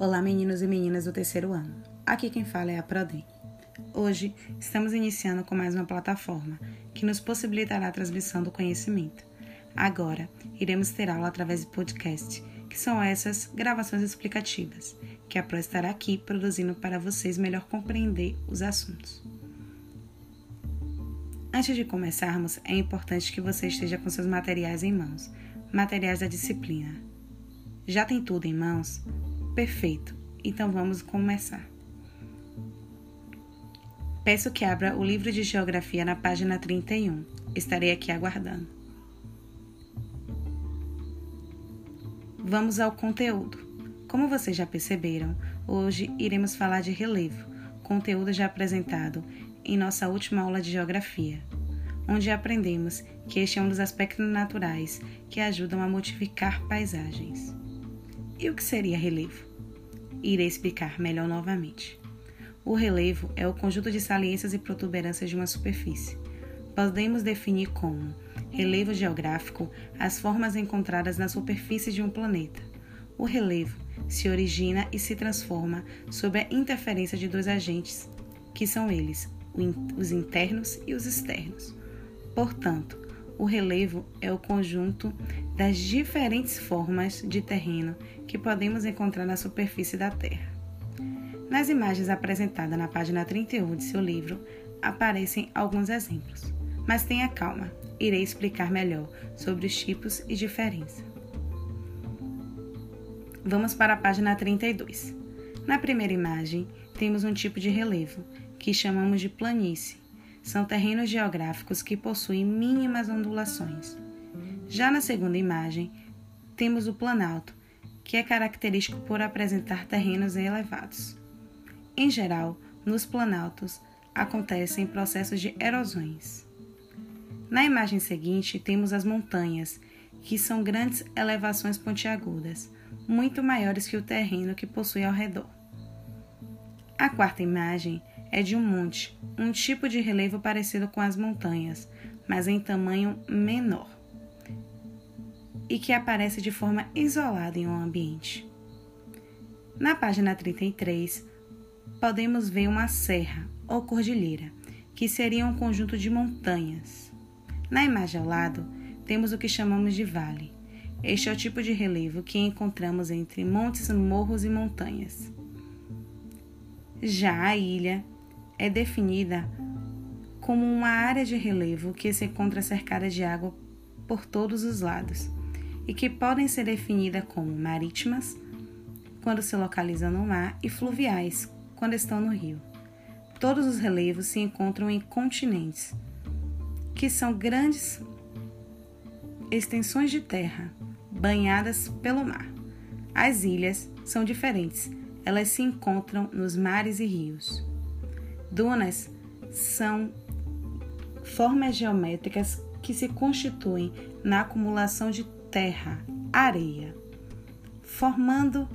Olá, meninos e meninas do terceiro ano. Aqui quem fala é a Prodem. Hoje estamos iniciando com mais uma plataforma que nos possibilitará a transmissão do conhecimento. Agora, iremos ter aula através de podcast, que são essas gravações explicativas, que a Pro estará aqui produzindo para vocês melhor compreender os assuntos. Antes de começarmos, é importante que você esteja com seus materiais em mãos, materiais da disciplina. Já tem tudo em mãos? Perfeito, então vamos começar. Peço que abra o livro de geografia na página 31. Estarei aqui aguardando. Vamos ao conteúdo. Como vocês já perceberam, hoje iremos falar de relevo, conteúdo já apresentado em nossa última aula de geografia, onde aprendemos que este é um dos aspectos naturais que ajudam a modificar paisagens. E o que seria relevo? Irei explicar melhor novamente. O relevo é o conjunto de saliências e protuberâncias de uma superfície. Podemos definir como relevo geográfico as formas encontradas na superfície de um planeta. O relevo se origina e se transforma sob a interferência de dois agentes, que são eles, os internos e os externos. Portanto, o relevo é o conjunto das diferentes formas de terreno que podemos encontrar na superfície da Terra. Nas imagens apresentadas na página 31 de seu livro, aparecem alguns exemplos, mas tenha calma, irei explicar melhor sobre os tipos e diferença. Vamos para a página 32. Na primeira imagem, temos um tipo de relevo, que chamamos de planície, são terrenos geográficos que possuem mínimas ondulações. Já na segunda imagem, temos o planalto, que é característico por apresentar terrenos elevados. Em geral, nos planaltos acontecem processos de erosões. Na imagem seguinte, temos as montanhas, que são grandes elevações pontiagudas, muito maiores que o terreno que possui ao redor. A quarta imagem é de um monte, um tipo de relevo parecido com as montanhas, mas em tamanho menor, e que aparece de forma isolada em um ambiente. Na página 33, podemos ver uma serra ou cordilheira, que seria um conjunto de montanhas. Na imagem ao lado, temos o que chamamos de vale. Este é o tipo de relevo que encontramos entre montes, morros e montanhas. Já a ilha é definida como uma área de relevo que se encontra cercada de água por todos os lados e que podem ser definidas como marítimas, quando se localizam no mar, e fluviais, quando estão no rio. Todos os relevos se encontram em continentes, que são grandes extensões de terra banhadas pelo mar. As ilhas são diferentes, elas se encontram nos mares e rios. Dunas são formas geométricas que se constituem na acumulação de terra, areia, formando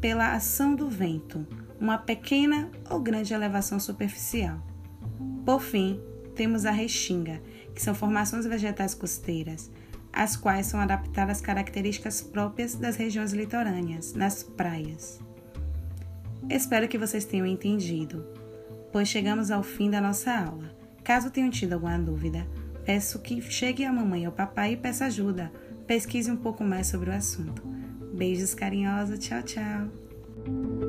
pela ação do vento uma pequena ou grande elevação superficial. Por fim, temos a restinga, que são formações vegetais costeiras, as quais são adaptadas às características próprias das regiões litorâneas, nas praias. Espero que vocês tenham entendido pois chegamos ao fim da nossa aula. Caso tenham tido alguma dúvida, peço que chegue a mamãe ou papai e peça ajuda. Pesquise um pouco mais sobre o assunto. Beijos carinhosos, tchau, tchau.